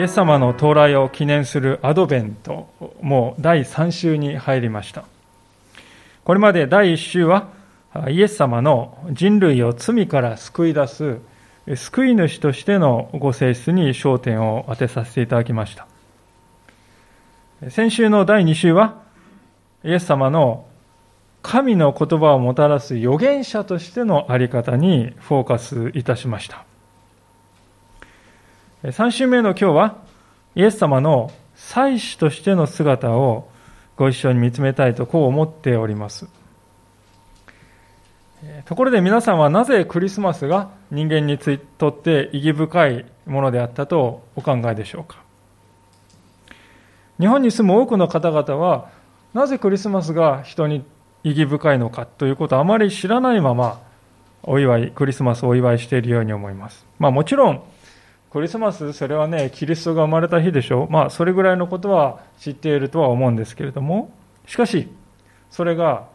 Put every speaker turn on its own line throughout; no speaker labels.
イエス様の到来を記念するアドベントもう第3週に入りましたこれまで第1週はイエス様の人類を罪から救い出す救い主としてのご性質に焦点を当てさせていただきました先週の第2週はイエス様の神の言葉をもたらす預言者としての在り方にフォーカスいたしました。3週目の今日は、イエス様の祭司としての姿をご一緒に見つめたいとこう思っております。ところで皆さんはなぜクリスマスが人間にとって意義深いものであったとお考えでしょうか？日本に住む多くの方々はなぜクリスマスが人に意義深いのかということをあまり知らないままお祝い、クリスマスをお祝いしているように思います。まあもちろん、クリスマス、それはね、キリストが生まれた日でしょう。まあそれぐらいのことは知っているとは思うんですけれども、しかし、それが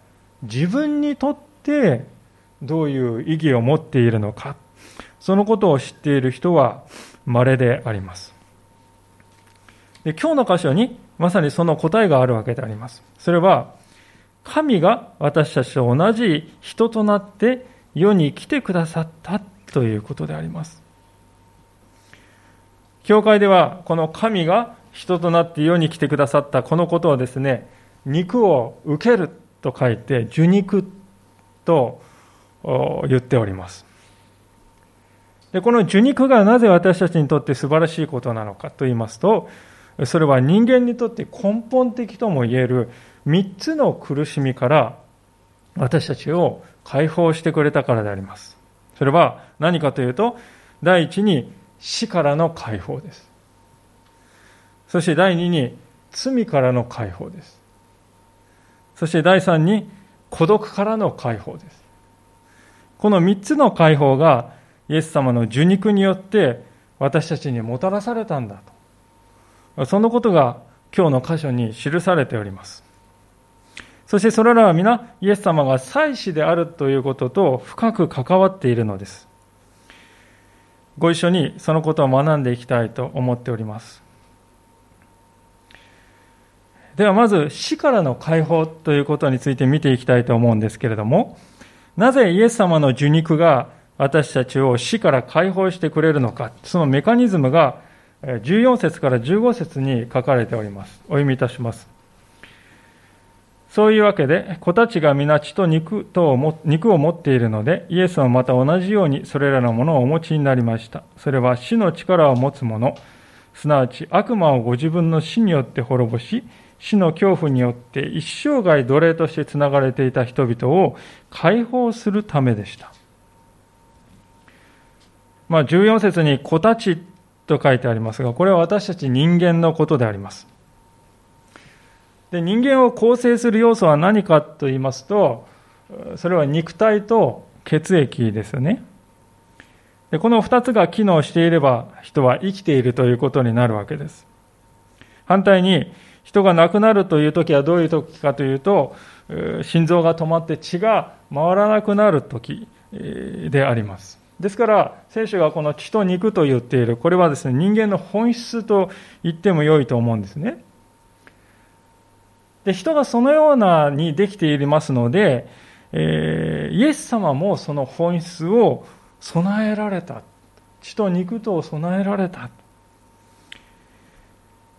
自分にとってどういう意義を持っているのか、そのことを知っている人は稀であります。で今日の箇所にまさにその答えがあるわけであります。それは、神が私たちと同じ人となって世に来てくださったということであります。教会ではこの神が人となって世に来てくださったこのことはですね、肉を受けると書いて受肉と言っております。でこの受肉がなぜ私たちにとって素晴らしいことなのかと言いますと、それは人間にとって根本的とも言える3つの苦しみから私たちを解放してくれたからであります。それは何かというと、第一に死からの解放です。そして第二に罪からの解放です。そして第三に孤独からの解放です。この3つの解放がイエス様の受肉によって私たちにもたらされたんだと。そのことが今日の箇所に記されております。そしてそれらは皆イエス様が祭司であるということと深く関わっているのです。ご一緒にそのことを学んでいきたいと思っております。ではまず死からの解放ということについて見ていきたいと思うんですけれども、なぜイエス様の受肉が私たちを死から解放してくれるのか、そのメカニズムが14節から15節に書かれております。お読みいたします。そういうわけで、子たちが皆血と肉とを肉を持っているので、イエスはまた同じようにそれらのものをお持ちになりました。それは死の力を持つ者、すなわち悪魔をご自分の死によって滅ぼし、死の恐怖によって一生涯奴隷としてつながれていた人々を解放するためでした。まあ、14節に子たちと書いてありますが、これは私たち人間のことであります。で人間を構成する要素は何かと言いますと、それは肉体と血液ですよね。でこの2つが機能していれば人は生きているということになるわけです。反対に人が亡くなるという時はどういう時かというと、心臓が止まって血が回らなくなる時であります。ですから、聖書がこの血と肉と言っている、これはですね、人間の本質と言っても良いと思うんですね。で人がそのようなにできていますので、えー、イエス様もその本質を備えられた。血と肉とを備えられた。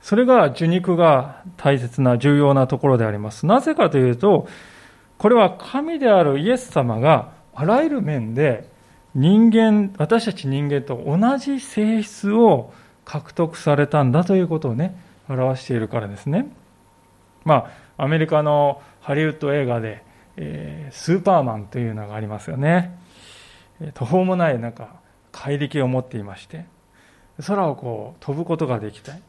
それが受肉が大切な重要なところであります。なぜかというとこれは神であるイエス様があらゆる面で人間私たち人間と同じ性質を獲得されたんだということをね表しているからですね。まあ、アメリカのハリウッド映画で、えー、スーパーマンというのがありますよね。途方もないなんか怪力を持っていまして、空をこう飛ぶことができたい。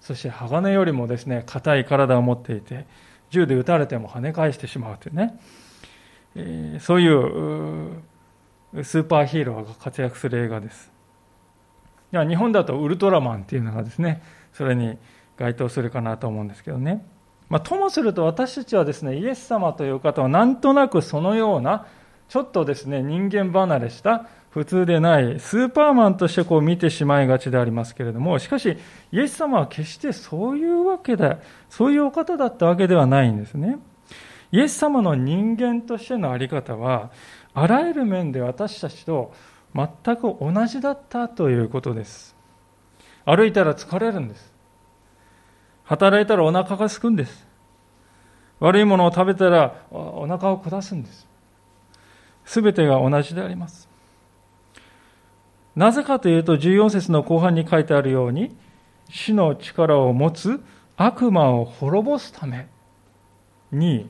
そして鋼よりもですね、硬い体を持っていて、銃で撃たれても跳ね返してしまうというね、えー、そういうスーパーヒーローが活躍する映画です。いや日本だとウルトラマンっていうのがですね、それに該当するかなと思うんですけどね。まあ、ともすると私たちはですね、イエス様という方はなんとなくそのようなちょっとですね、人間離れした普通でないスーパーマンとしてこう見てしまいがちでありますけれども、しかし、イエス様は決してそういうわけだ、そういうお方だったわけではないんですね。イエス様の人間としての在り方は、あらゆる面で私たちと全く同じだったということです。歩いたら疲れるんです。働いたらお腹が空くんです。悪いものを食べたらお腹を下すんです。すべてが同じであります。なぜかというと、14節の後半に書いてあるように、死の力を持つ悪魔を滅ぼすために、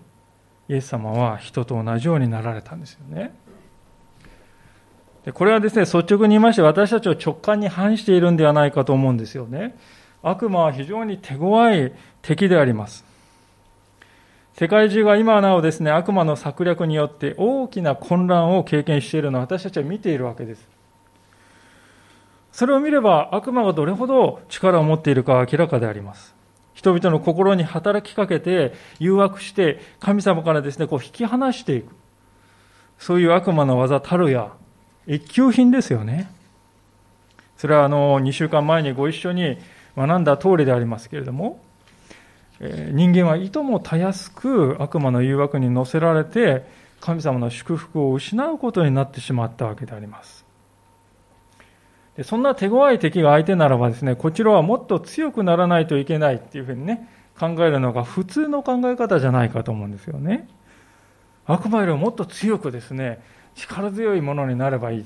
イエス様は人と同じようになられたんですよね。でこれはですね、率直に言いまして、私たちを直感に反しているんではないかと思うんですよね。悪魔は非常に手強い敵であります。世界中が今なおですね、悪魔の策略によって大きな混乱を経験しているのを私たちは見ているわけです。それを見れば悪魔がどれほど力を持っているかは明らかであります。人々の心に働きかけて誘惑して神様からですね、こう引き離していく。そういう悪魔の技たるや一級品ですよね。それはあの2週間前にご一緒に学んだ通りでありますけれども、人間はいともたやすく悪魔の誘惑に乗せられて神様の祝福を失うことになってしまったわけであります。そんな手強い敵が相手ならばですね、こちらはもっと強くならないといけないっていうふうにね、考えるのが普通の考え方じゃないかと思うんですよね。悪魔よりももっと強くですね、力強いものになればいい。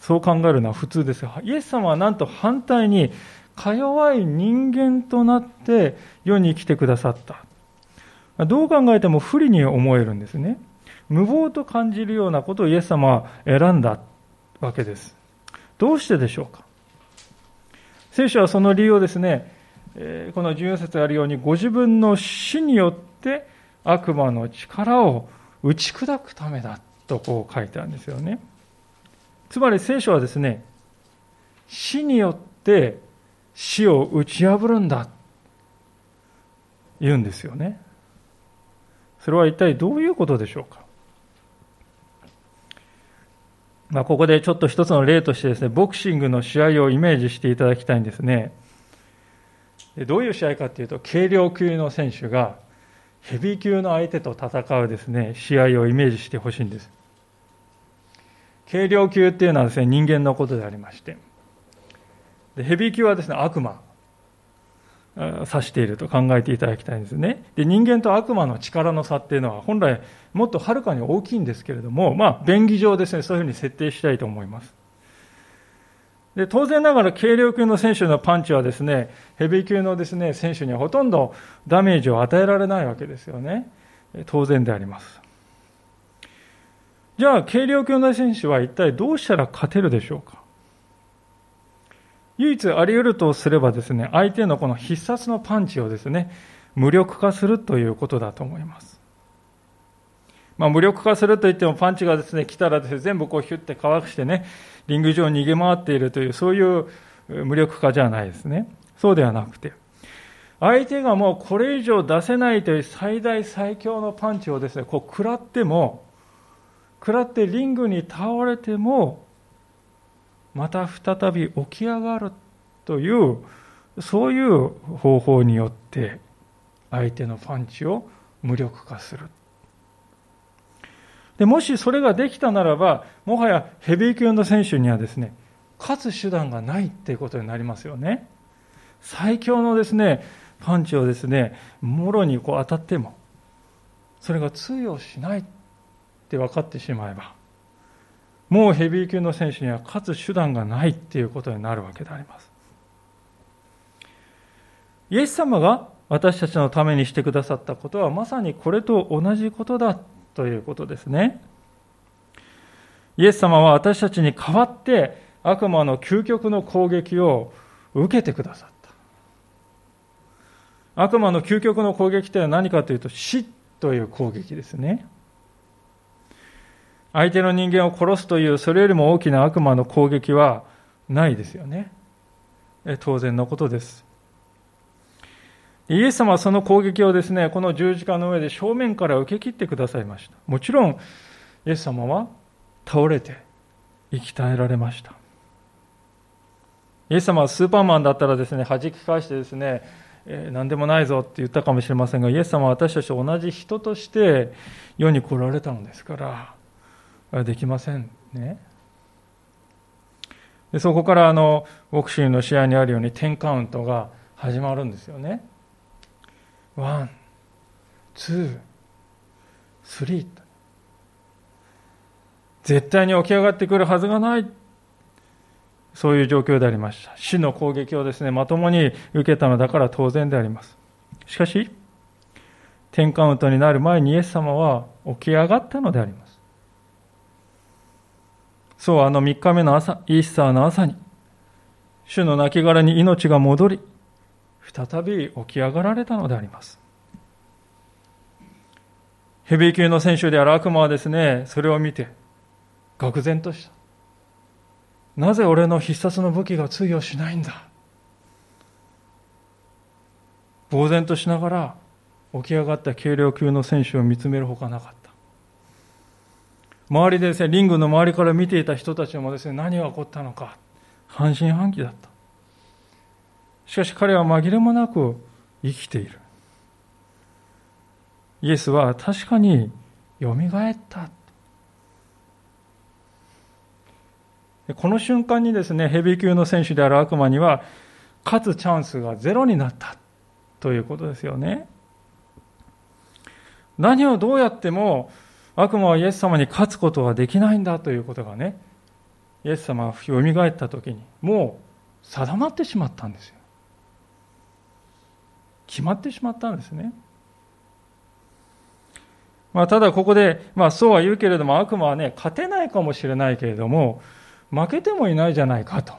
そう考えるのは普通ですが、イエス様はなんと反対にか弱い人間となって世に来てくださった。どう考えても不利に思えるんですね。無謀と感じるようなことをイエス様は選んだわけです。どうしてでしょうか聖書はその理由をですね、この14節あるように、ご自分の死によって悪魔の力を打ち砕くためだとこう書いてあるんですよね。つまり聖書はですね、死によって死を打ち破るんだ。言うんですよね。それは一体どういうことでしょうか。まあ、ここでちょっと一つの例としてですね、ボクシングの試合をイメージしていただきたいんですね。どういう試合かというと、軽量級の選手がヘビー級の相手と戦うですね、試合をイメージしてほしいんです。軽量級っていうのはですね、人間のことでありまして、ヘビー級はですね、悪魔、指していると考えていただきたいんですね。で、人間と悪魔の力の差っていうのは本来もっとはるかに大きいんですけれども、まあ、便宜上ですね、そういうふうに設定したいと思います。で、当然ながら軽量級の選手のパンチはですね、ヘビー級のですね、選手にはほとんどダメージを与えられないわけですよね。当然であります。じゃあ、軽量級の選手は一体どうしたら勝てるでしょうか唯一あり得るとすればですね、相手のこの必殺のパンチをですね、無力化するということだと思います。まあ、無力化するといってもパンチがですね、来たらですね、全部こうヒュッてかわしてね、リング上に逃げ回っているという、そういう無力化じゃないですね。そうではなくて、相手がもうこれ以上出せないという最大最強のパンチをですね、こう食らっても、食らってリングに倒れても、また再び起き上がるというそういう方法によって相手のパンチを無力化する。でもしそれができたならばもはやヘビー級の選手にはですね勝つ手段がないっていうことになりますよね。最強のですねパンチをですねもろにこう当たってもそれが通用しないって分かってしまえばもうヘビー級の選手には勝つ手段がないっていうことになるわけであります。イエス様が私たちのためにしてくださったことはまさにこれと同じことだということですね。イエス様は私たちに代わって悪魔の究極の攻撃を受けてくださった。悪魔の究極の攻撃というのは何かというと死という攻撃ですね。相手の人間を殺すというそれよりも大きな悪魔の攻撃はないですよね。当然のことです。イエス様はその攻撃をですね、この十字架の上で正面から受け切ってくださいました。もちろん、イエス様は倒れて生き絶えられました。イエス様はスーパーマンだったらですね、弾き返してですね、えー、何でもないぞって言ったかもしれませんが、イエス様は私たちと同じ人として世に来られたのですから、できませんね。でそこからあのボクシングの試合にあるように10カウントが始まるんですよね。 one, two, three。絶対に起き上がってくるはずがない。そういう状況でありました。死の攻撃をですね、まともに受けたのだから当然であります。しかし、10カウントになる前にイエス様は起き上がったのであります。そう、あの3日目の朝、イースターの朝に、主の亡骸に命が戻り、再び起き上がられたのであります。ヘビー級の選手である悪魔はですね、それを見て、愕然とした。なぜ俺の必殺の武器が通用しないんだ呆然としながら起き上がった軽量級の選手を見つめるほかなかった。周りでですね、リングの周りから見ていた人たちもですね、何が起こったのか、半信半疑だった。しかし彼は紛れもなく生きている。イエスは確かによみがえった。この瞬間にですね、ヘビー級の選手である悪魔には、勝つチャンスがゼロになったということですよね。何をどうやっても悪魔はイエス様に勝つことはできないんだということがね、イエス様がよみがえった時に、もう定まってしまったんですよ。決まってしまったんですね。まあ、ただここで、まあそうは言うけれども悪魔はね、勝てないかもしれないけれども、負けてもいないじゃないかと。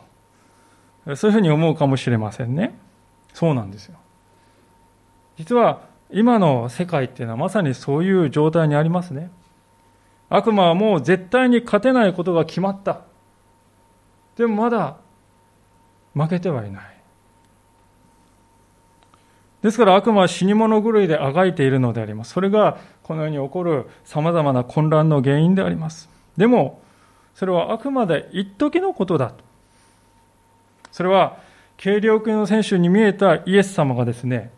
そういうふうに思うかもしれませんね。そうなんですよ。実は今の世界っていうのはまさにそういう状態にありますね。悪魔はもう絶対に勝てないことが決まった。でもまだ負けてはいない。ですから悪魔は死に物狂いであがいているのであります。それがこの世に起こる様々な混乱の原因であります。でも、それはあくまで一時のことだと。それは、軽量級の選手に見えたイエス様がですね、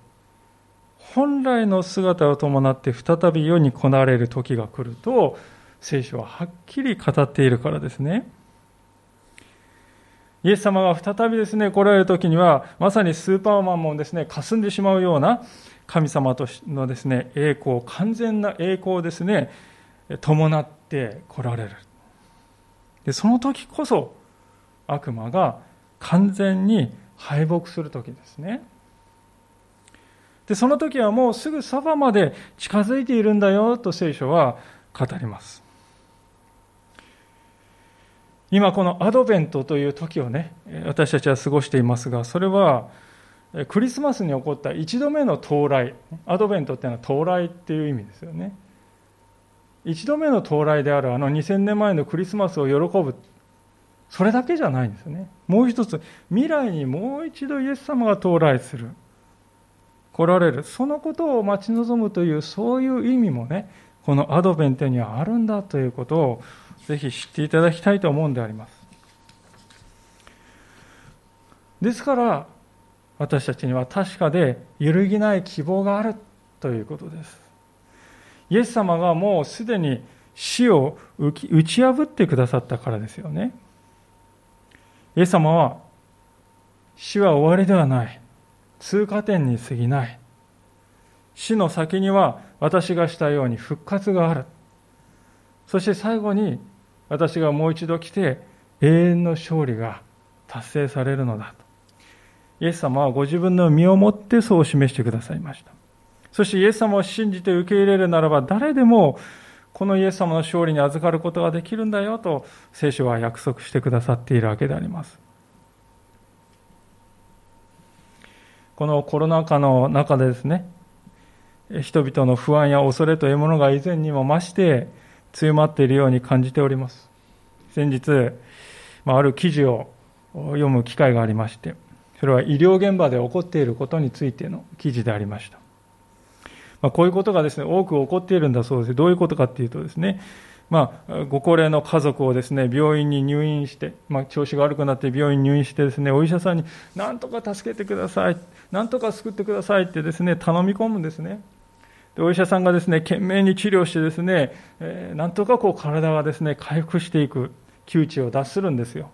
本来の姿を伴って再び世に来られる時が来ると、聖書ははっきり語っているからですね。イエス様が再びですね、来られる時には、まさにスーパーマンもですね、霞んでしまうような神様とのですね、栄光、完全な栄光をですね、伴って来られる。で、その時こそ、悪魔が完全に敗北する時ですね。で、その時はもうすぐそばまで近づいているんだよと聖書は語ります。今このアドベントという時をね、私たちは過ごしていますが、それはクリスマスに起こった一度目の到来、アドベントっていうのは到来っていう意味ですよね。一度目の到来であるあの2000年前のクリスマスを喜ぶ、それだけじゃないんですよね。もう一つ、未来にもう一度イエス様が到来する。来られる。そのことを待ち望むという、そういう意味もね、このアドベントにはあるんだということをぜひ知っていただきたいと思うんであります。ですから、私たちには確かで揺るぎない希望があるということです。イエス様がもうすでに死を打ち破ってくださったからですよね。イエス様は死は終わりではない。通過点に過ぎない。死の先には私がしたように復活がある。そして最後に私がもう一度来て永遠の勝利が達成されるのだと。イエス様はご自分の身をもってそう示してくださいました。そしてイエス様を信じて受け入れるならば誰でもこのイエス様の勝利に預かることができるんだよと聖書は約束してくださっているわけであります。このコロナ禍の中でですね、人々の不安や恐れというものが以前にも増して強まっているように感じております。先日ま、ある記事を読む機会がありまして、それは医療現場で起こっていることについての記事でありました。まあ、こういうことがですね、多く起こっているんだそうです。どういうことかっていうとですね、まあ、ご高齢の家族をですね、病院に入院して、まあ、調子が悪くなって病院に入院してですね、お医者さんに、なんとか助けてください、なんとか救ってくださいってですね、頼み込むんですね。でお医者さんがですね、懸命に治療してですね、えー、なんとかこう体がですね、回復していく窮地を脱するんですよ。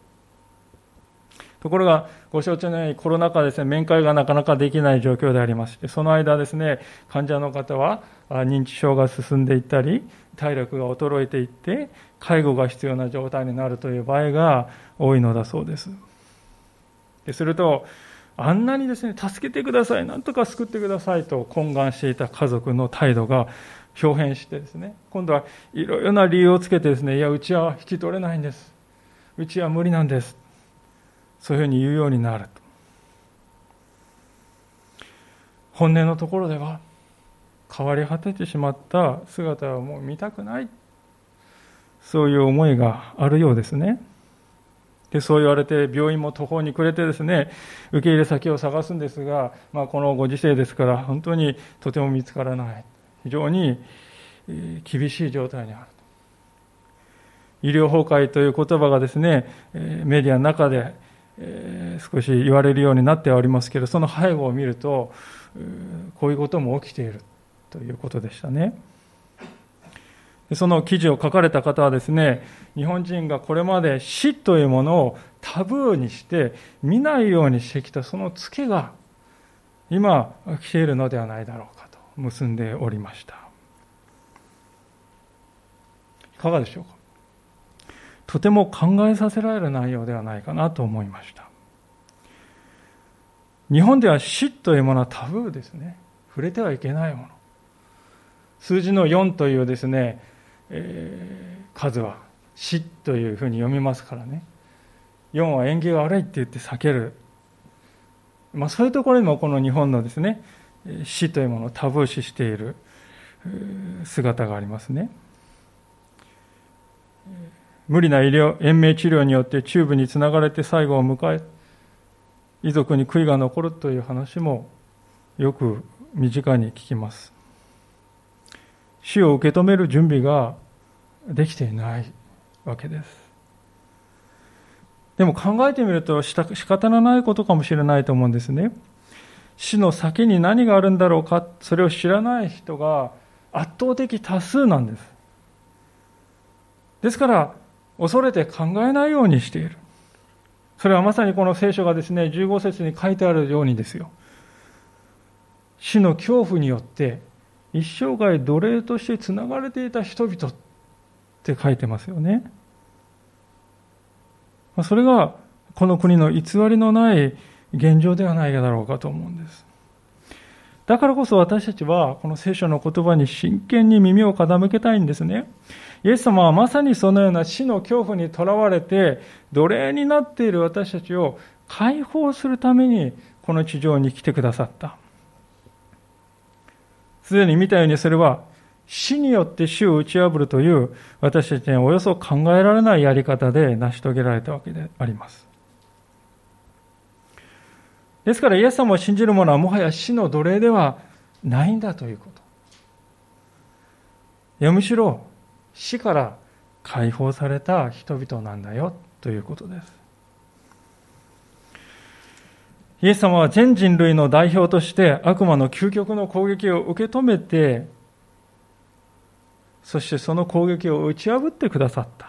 ところが、ご承知のようにコロナ禍ですね、面会がなかなかできない状況でありまして、その間ですね、患者の方は認知症が進んでいったり、体力が衰えていって、介護が必要な状態になるという場合が多いのだそうです。ですると、あんなにですね、助けてください、なんとか救ってくださいと懇願していた家族の態度が表変してですね、今度はいろいろな理由をつけてですね、いや、うちは引き取れないんです。うちは無理なんです。そういうふうに言うようになると。本音のところでは、変わり果ててしまった姿はもう見たくない。そういう思いがあるようですね。でそう言われて病院も途方に暮れてですね受け入れ先を探すんですが、まあ、このご時世ですから本当にとても見つからない非常に厳しい状態にある医療崩壊という言葉がですねメディアの中で少し言われるようになってはおりますけどその背後を見るとこういうことも起きているということでしたね。その記事を書かれた方はですね、日本人がこれまで死というものをタブーにして見ないようにしてきたそのツケが今来ているのではないだろうかと結んでおりました。いかがでしょうか？とても考えさせられる内容ではないかなと思いました。日本では死というものはタブーですね。触れてはいけないもの。数字の4というですね、えー、数は死というふうに読みますからね。4は縁起が悪いって言って避ける、まあ、そういうところにもこの日本のですね死というものをタブー視している姿がありますね。無理な医療延命治療によってチューブにつながれて最後を迎え遺族に悔いが残るという話もよく身近に聞きます。死を受け止める準備ができていないわけです。でも考えてみると仕方のないことかもしれないと思うんですね。死の先に何があるんだろうか、それを知らない人が圧倒的多数なんです。ですから、恐れて考えないようにしている。それはまさにこの聖書がですね、15節に書いてあるようにですよ。死の恐怖によって一生涯奴隷としてつながれていた人々って書いてますよね。それがこの国の偽りのない現状ではないだろうかと思うんです。だからこそ私たちはこの聖書の言葉に真剣に耳を傾けたいんですね。イエス様はまさにそのような死の恐怖にとらわれて奴隷になっている私たちを解放するためにこの地上に来てくださった。すでに見たようにそれは死によって死を打ち破るという私たちにはおよそ考えられないやり方で成し遂げられたわけであります。ですからイエス様を信じる者はもはや死の奴隷ではないんだということ。いやむしろ死から解放された人々なんだよということです。イエス様は全人類の代表として悪魔の究極の攻撃を受け止めて、そしてその攻撃を打ち破ってくださった。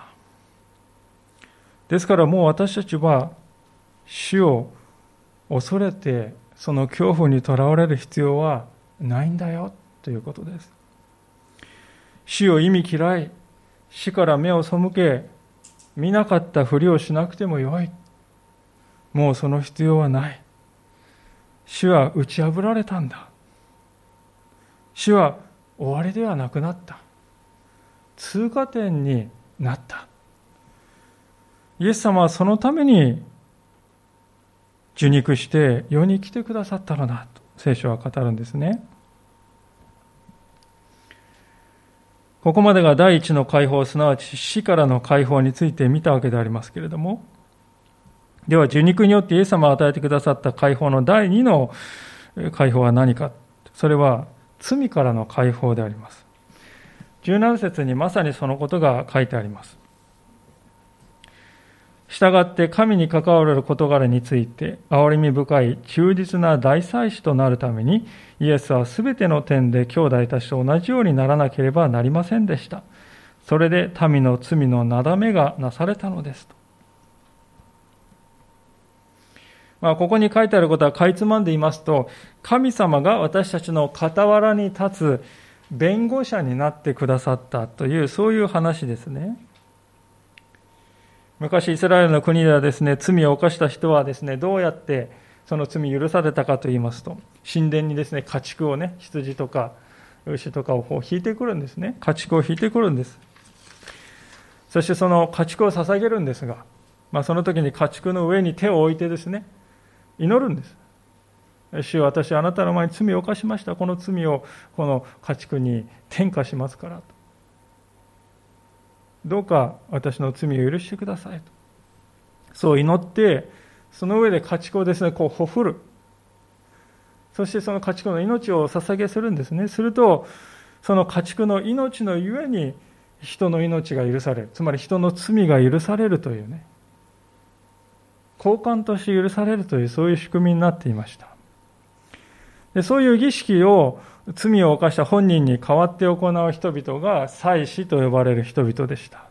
ですからもう私たちは死を恐れてその恐怖にとらわれる必要はないんだよということです。死を意味嫌い、死から目を背け、見なかったふりをしなくてもよい。もうその必要はない。主は打ち破られたんだ。主は終わりではなくなった。通過点になった。イエス様はそのために受肉して世に来てくださったのだと聖書は語るんですね。ここまでが第一の解放、すなわち死からの解放について見たわけでありますけれども、では、受肉によってイエス様が与えてくださった解放の第二の解放は何か。それは罪からの解放であります。17節にまさにそのことが書いてあります。したがって神に関わる事柄について憐れみ深い忠実な大祭司となるためにイエスはすべての点で兄弟たちと同じようにならなければなりませんでした。それで民の罪のなだめがなされたのですと。まあ、ここに書いてあることはかいつまんで言いますと、神様が私たちの傍らに立つ弁護者になってくださったという、そういう話ですね。昔イスラエルの国ではですね、罪を犯した人はですね、どうやってその罪許されたかと言いますと、神殿にですね、家畜をね、羊とか牛とかをこう引いてくるんですね。家畜を引いてくるんです。そしてその家畜を捧げるんですが、まあ、その時に家畜の上に手を置いてですね、祈るんです。主よ私あなたの前に罪を犯しました。この罪をこの家畜に転嫁しますからと。どうか私の罪を許してくださいと。そう祈って、その上で家畜をですね、こうほふる。そしてその家畜の命を捧げするんですね。すると、その家畜の命のゆえに人の命が許される。つまり人の罪が許されるというね。交換として許されるというそういう仕組みになっていました。でそういう儀式を罪を犯した本人に代わって行う人々が祭司と呼ばれる人々でした。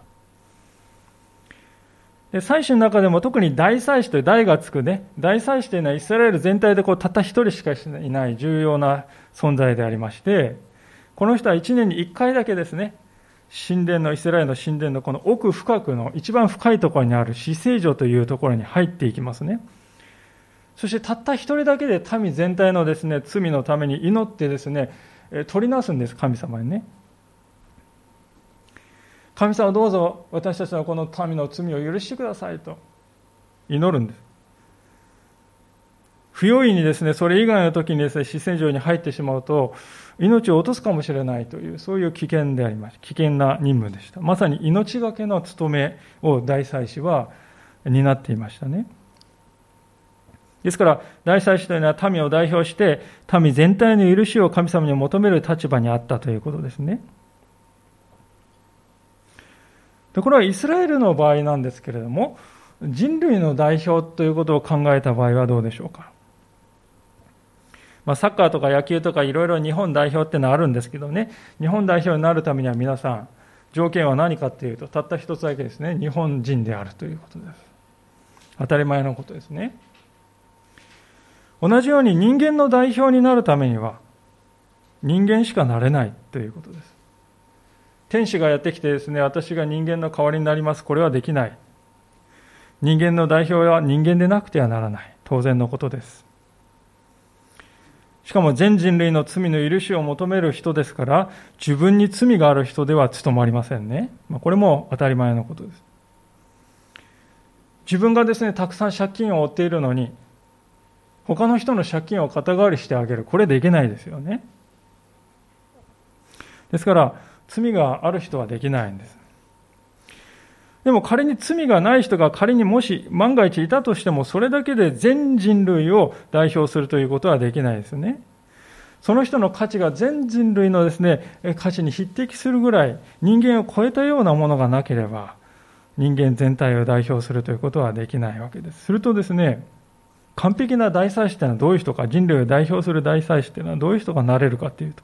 で祭司の中でも特に大祭司という大がつくね、大祭司というのはイスラエル全体でこうたった一人しかいない重要な存在でありまして、この人は一年に一回だけですね、神殿の、イスラエルの神殿のこの奥深くの一番深いところにある死聖所というところに入っていきますね。そしてたった一人だけで民全体のですね、罪のために祈ってですね、取りなすんです、神様にね。神様どうぞ私たちのこの民の罪を許してくださいと祈るんです。不用意にですね、それ以外の時にですね、死戦場に入ってしまうと、命を落とすかもしれないという、そういう危険でありました。危険な任務でした。まさに命がけの務めを大祭司は担っていましたね。ですから、大祭司というのは民を代表して、民全体の許しを神様に求める立場にあったということですね。でこれはイスラエルの場合なんですけれども、人類の代表ということを考えた場合はどうでしょうか。まあ、サッカーとか野球とかいろいろ日本代表ってのはあるんですけどね、日本代表になるためには皆さん、条件は何かっていうと、たった一つだけですね、日本人であるということです。当たり前のことですね。同じように人間の代表になるためには、人間しかなれないということです。天使がやってきてですね、私が人間の代わりになります。これはできない。人間の代表は人間でなくてはならない。当然のことです。しかも全人類の罪の許しを求める人ですから、自分に罪がある人では務まりませんね。まあ、これも当たり前のことです。自分がですね、たくさん借金を負っているのに、他の人の借金を肩代わりしてあげる。これできないですよね。ですから、罪がある人はできないんです。でも仮に罪がない人が仮にもし万が一いたとしても、それだけで全人類を代表するということはできないですね。その人の価値が全人類のですね、価値に匹敵するぐらい人間を超えたようなものがなければ、人間全体を代表するということはできないわけです。するとですね、完璧な大祭司というのはどういう人か、人類を代表する大祭司というのはどういう人がなれるかというと、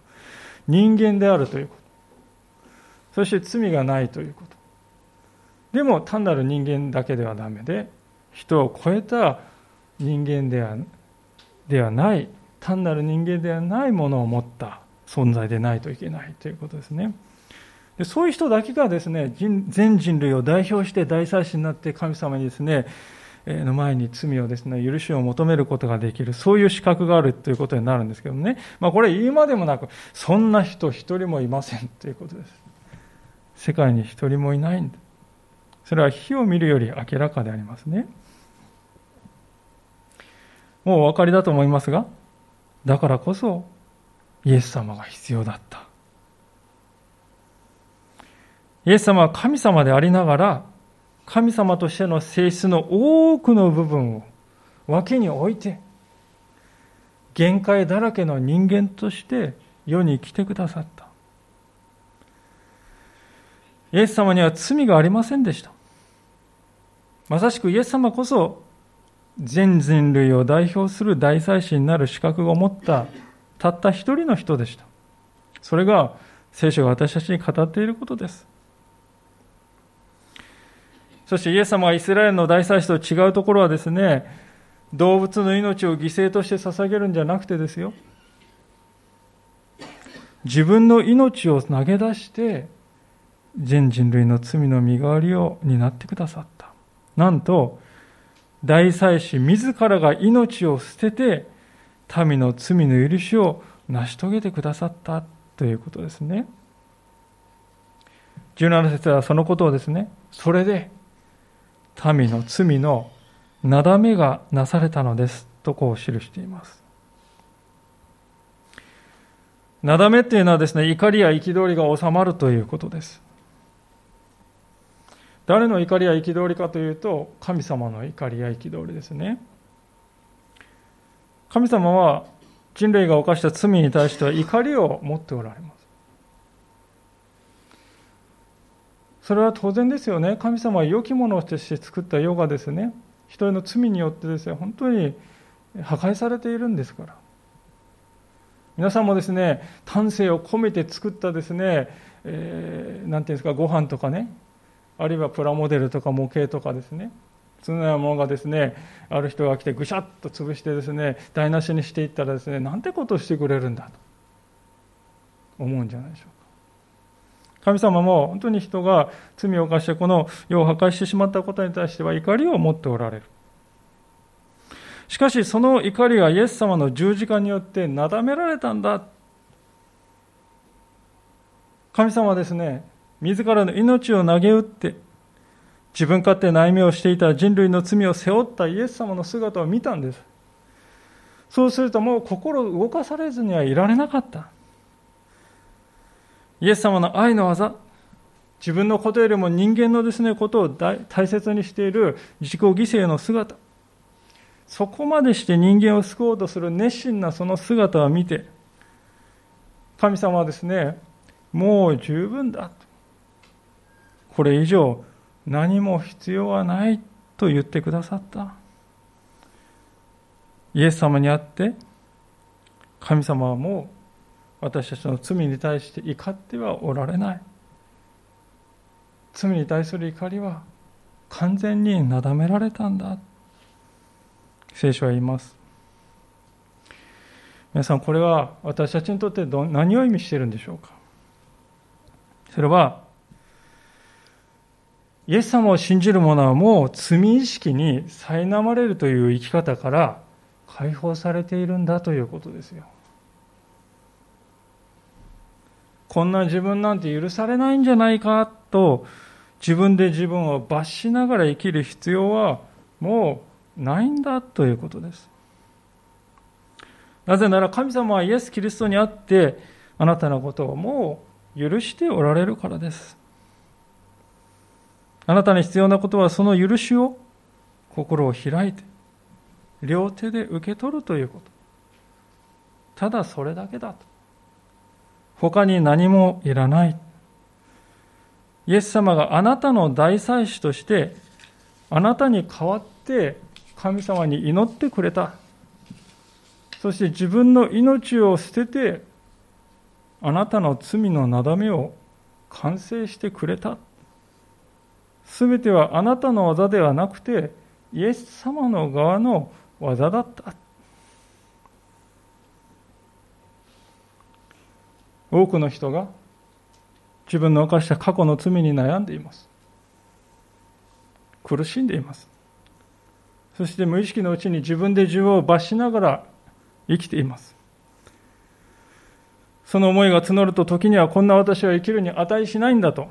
人間であるということ。そして罪がないということ。でも単なる人間だけではダメで人を超えた人間ではではない単なる人間ではないものを持った存在でないといけないということですね。でそういう人だけがですね全人類を代表して大祭司になって神様にですねの前に罪をですね許しを求めることができるそういう資格があるということになるんですけどね、まあ、これ言うまでもなくそんな人一人もいませんということです。世界に一人もいないんだ。それは火を見るより明らかでありますね。もうお分かりだと思いますが、だからこそイエス様が必要だった。イエス様は神様でありながら、神様としての性質の多くの部分を脇に置いて、限界だらけの人間として世に来てくださった。イエス様には罪がありませんでした。まさしくイエス様こそ全人類を代表する大祭司になる資格を持ったたった一人の人でした。それが聖書が私たちに語っていることです。そしてイエス様はイスラエルの大祭司と違うところはですね、動物の命を犠牲として捧げるんじゃなくてですよ。自分の命を投げ出して、全人類の罪の身代わりを担ってくださった。なんと、大祭司自らが命を捨てて、民の罪の許しを成し遂げてくださったということですね。17節はそのことをですね、それで民の罪のなだめがなされたのですとこう記しています。なだめっていうのはですね、怒りや憤りが収まるということです。誰の怒りや憤りかというと、神様の怒りや憤りですね。神様は人類が犯した罪に対しては怒りを持っておられます。それは当然ですよね。神様は良きものとして作った世がですね、人への罪によってですね、本当に破壊されているんですから。皆さんもですね、丹精を込めて作ったですね、えー、ていうんですか、ご飯とかね、あるいはプラモデルとか模型とかですね、そのようなものがですね、ある人が来てぐしゃっと潰してですね、台無しにしていったらですね、なんてことをしてくれるんだと思うんじゃないでしょうか。神様も本当に人が罪を犯してこの世を破壊してしまったことに対しては怒りを持っておられる。しかしその怒りがイエス様の十字架によってなだめられたんだ。神様はですね、自らの命を投げ打って、自分勝手内面をしていた人類の罪を背負ったイエス様の姿を見たんです。そうするともう心動かされずにはいられなかった。イエス様の愛の技、自分のことよりも人間のですね、ことを大切にしている自己犠牲の姿、そこまでして人間を救おうとする熱心なその姿を見て、神様はですね、もう十分だ。これ以上何も必要はないと言ってくださった。イエス様にあって、神様はもう私たちの罪に対して怒ってはおられない。罪に対する怒りは完全になだめられたんだ。聖書は言います。皆さん、これは私たちにとって何を意味しているんでしょうか？それは、イエス様を信じる者はもう罪意識に苛まれるという生き方から解放されているんだということですよ。こんな自分なんて許されないんじゃないかと自分で自分を罰しながら生きる必要はもうないんだということです。なぜなら神様はイエス・キリストにあってあなたのことをもう許しておられるからです。あなたに必要なことはその許しを心を開いて両手で受け取るということ。ただそれだけだと。他に何もいらない。イエス様があなたの大祭司としてあなたに代わって神様に祈ってくれた。そして自分の命を捨ててあなたの罪のなだめを完成してくれた。すべてはあなたの技ではなくて、イエス様の側の技だった。多くの人が自分の犯した過去の罪に悩んでいます。苦しんでいます。そして無意識のうちに自分で自分を罰しながら生きています。その思いが募ると時にはこんな私は生きるに値しないんだと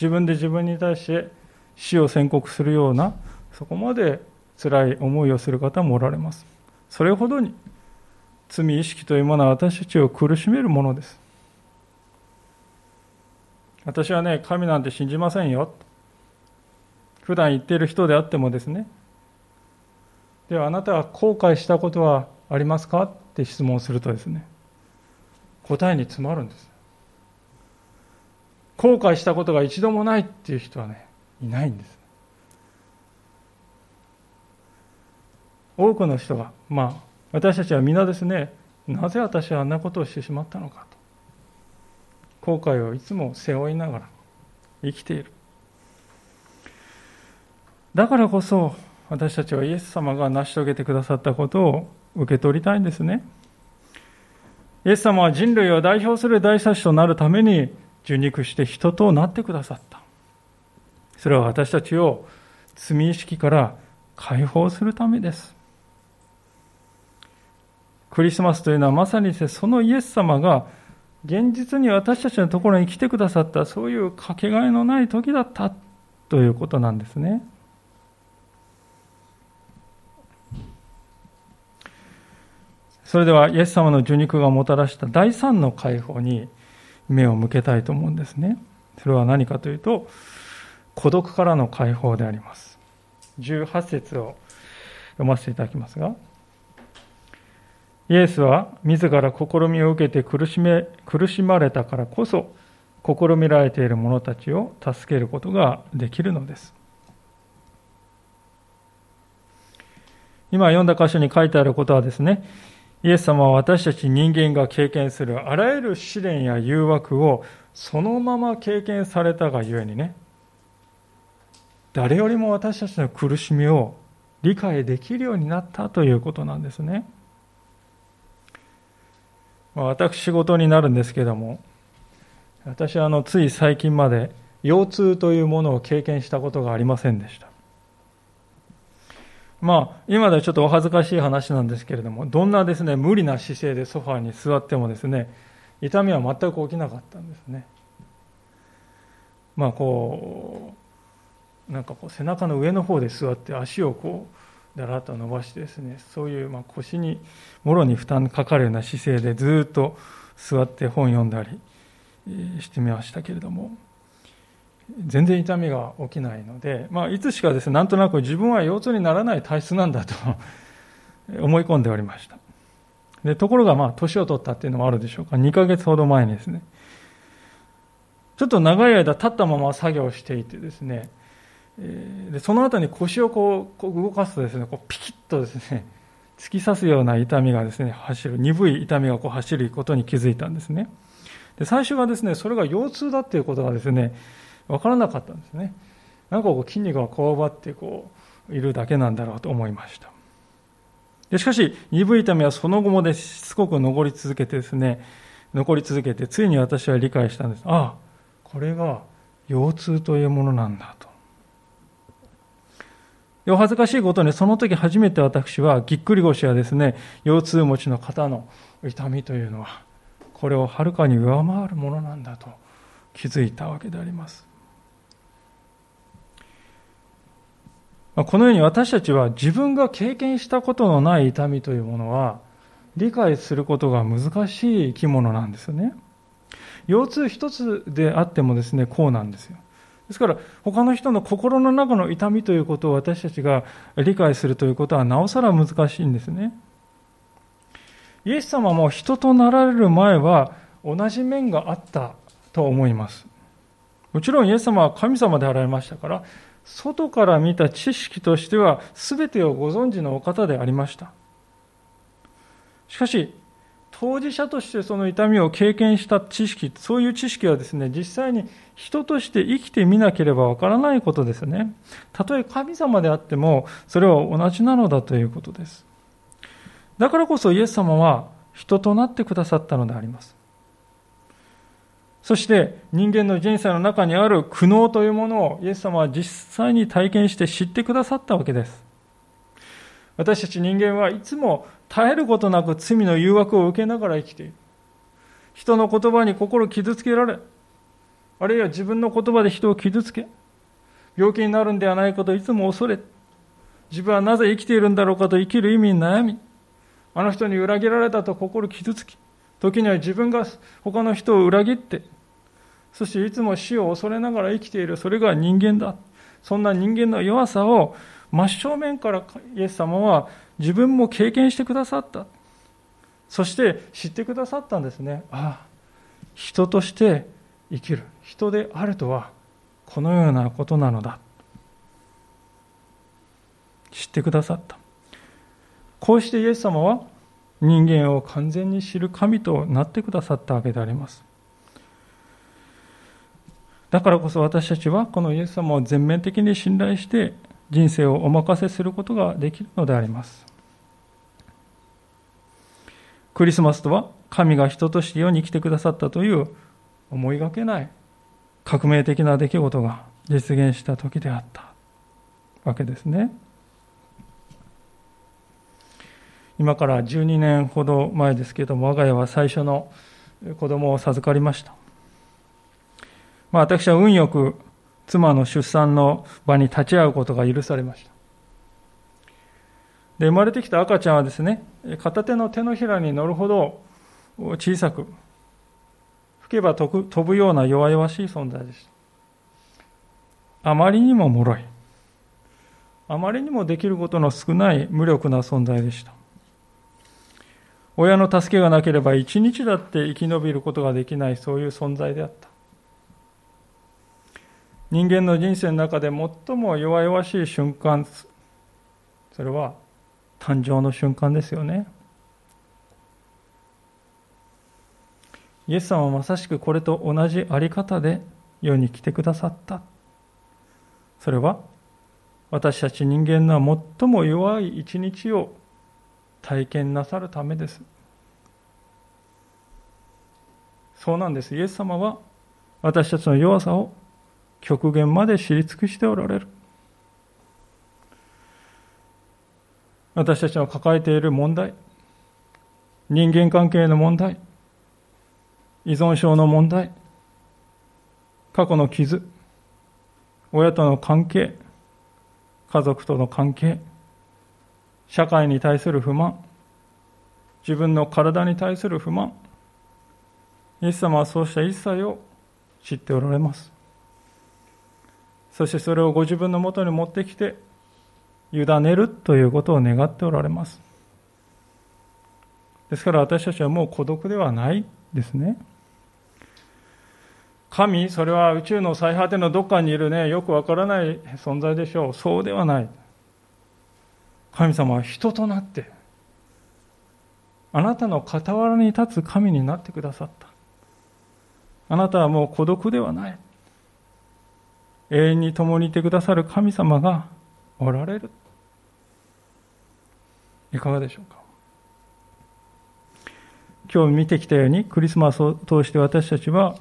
自分で自分に対して死を宣告するようなそこまで辛い思いをする方もおられます。それほどに罪意識というものは私たちを苦しめるものです。私はね神なんて信じませんよ。普段言っている人であってもですね。ではあなたは後悔したことはありますか？って質問するとですね答えに詰まるんです。後悔したことが一度もないっていう人はね、いないんです。多くの人が、まあ、私たちは皆ですね、なぜ私はあんなことをしてしまったのかと。後悔をいつも背負いながら生きている。だからこそ、私たちはイエス様が成し遂げてくださったことを受け取りたいんですね。イエス様は人類を代表する大祭司となるために受肉して人となってくださった。それは私たちを罪意識から解放するためです。クリスマスというのはまさにそのイエス様が現実に私たちのところに来てくださったそういうかけがえのない時だったということなんですね。それではイエス様の受肉がもたらした第三の解放に目を向けたいと思うんですね。それは何かというと、孤独からの解放であります。18節を読ませていただきますが、イエスは自ら試みを受けて苦しめ苦しまれたからこそ、試みられている者たちを助けることができるのです。今読んだ箇所に書いてあることはですね、イエス様は私たち人間が経験するあらゆる試練や誘惑をそのまま経験されたがゆえにね、誰よりも私たちの苦しみを理解できるようになったということなんですね。私事になるんですけども、私はあのつい最近まで腰痛というものを経験したことがありませんでした。まあ、今ではちょっとお恥ずかしい話なんですけれども、どんなですね、無理な姿勢でソファーに座ってもですね、痛みは全く起きなかったんですね。まあ、こう、なんかこう背中の上の方で座って足をこう、だらっと伸ばしてですね、そういうま腰にもろに負担かかるような姿勢でずっと座って本読んだりしてみましたけれども、全然痛みが起きないので、まあ、いつしかですね、なんとなく自分は腰痛にならない体質なんだと 思い込んでおりました。でところが、まあ、年を取ったっていうのもあるでしょうか。2ヶ月ほど前にですね、ちょっと長い間立ったまま作業していてですね、でその後に腰をこう動かすとですね、こうピキッとですね、突き刺すような痛みがですね、走る、鈍い痛みがこう走ることに気づいたんですね。で最初はですね、それが腰痛だっていうことがですね、分からなかったんですね。なんかこう筋肉がこわばってこういるだけなんだろうと思いました。でしかし、鈍い痛みはその後もでしつこく残り続けてですね、残り続けて、ついに私は理解したんです。ああ、これが腰痛というものなんだと。お恥ずかしいことに、その時初めて私はぎっくり腰やですね、腰痛持ちの方の痛みというのは、これをはるかに上回るものなんだと気づいたわけであります。このように私たちは自分が経験したことのない痛みというものは理解することが難しい生き物なんですよね。腰痛一つであってもですね、こうなんですよ。ですから、他の人の心の中の痛みということを私たちが理解するということはなおさら難しいんですね。イエス様も人となられる前は同じ面があったと思います。もちろんイエス様は神様であられましたから、外から見た知識としては全てをご存知のお方でありました。しかし、当事者としてその痛みを経験した知識、そういう知識はですね、実際に人として生きてみなければわからないことですね。たとえ神様であっても、それは同じなのだということです。だからこそイエス様は人となってくださったのであります。そして人間の人生の中にある苦悩というものをイエス様は実際に体験して知ってくださったわけです。私たち人間はいつも絶えることなく罪の誘惑を受けながら生きている。人の言葉に心傷つけられ、あるいは自分の言葉で人を傷つけ、病気になるんではないかといつも恐れ、自分はなぜ生きているんだろうかと生きる意味に悩み、あの人に裏切られたと心傷つき、時には自分が他の人を裏切って、そしていつも死を恐れながら生きている、それが人間だ。そんな人間の弱さを真正面からイエス様は自分も経験してくださった。そして知ってくださったんですね。ああ、人として生きる人であるとはこのようなことなのだ知ってくださったこうしてイエス様は人間を完全に知る神となってくださったわけでありますだからこそ私たちはこのイエス様を全面的に信頼して人生をお任せすることができるのでありますクリスマスとは神が人として世に来てくださったという思いがけない革命的な出来事が実現した時であったわけですね。今から12年ほど前ですけれども、我が家は最初の子供を授かりました。まあ、私は運よく妻の出産の場に立ち会うことが許されました。で、生まれてきた赤ちゃんはですね、片手の手のひらに乗るほど小さく、吹けば飛ぶような弱々しい存在でした。あまりにも脆い。あまりにもできることの少ない無力な存在でした。親の助けがなければ一日だって生き延びることができないそういう存在であった。人間の人生の中で最も弱々しい瞬間、それは誕生の瞬間ですよね。イエス様はまさしくこれと同じあり方で世に来てくださった。それは私たち人間の最も弱い一日を体験なさるためです。そうなんです。イエス様は私たちの弱さを極限まで知り尽くしておられる。私たちの抱えている問題、人間関係の問題、依存症の問題、過去の傷、親との関係、家族との関係、社会に対する不満、自分の体に対する不満、イエス様はそうした一切を知っておられます。そしてそれをご自分のもとに持ってきて、委ねるということを願っておられます。ですから私たちはもう孤独ではないですね。神、それは宇宙の最果てのどっかにいるね、よくわからない存在でしょう。そうではない。神様は人となって、あなたの傍らに立つ神になってくださった。あなたはもう孤独ではない。永遠に共にいてくださる神様がおられる。いかがでしょうか？今日見てきたようにクリスマスを通して私たちは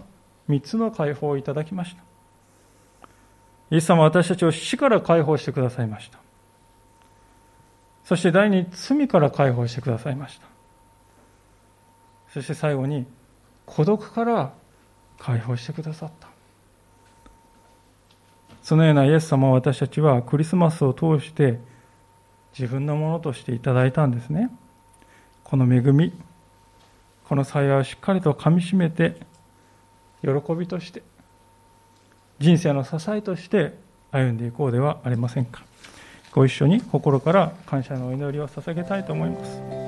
3つの解放をいただきました。イエス様は私たちを死から解放してくださいました。そして第二、罪から解放してくださいました。そして最後に、孤独から解放してくださった。そのようなイエス様を私たちはクリスマスを通して自分のものとしていただいたんですね。この恵み、この幸いをしっかりとかみしめて喜びとして人生の支えとして歩んでいこうではありませんかご一緒に心から感謝のお祈りを捧げたいと思います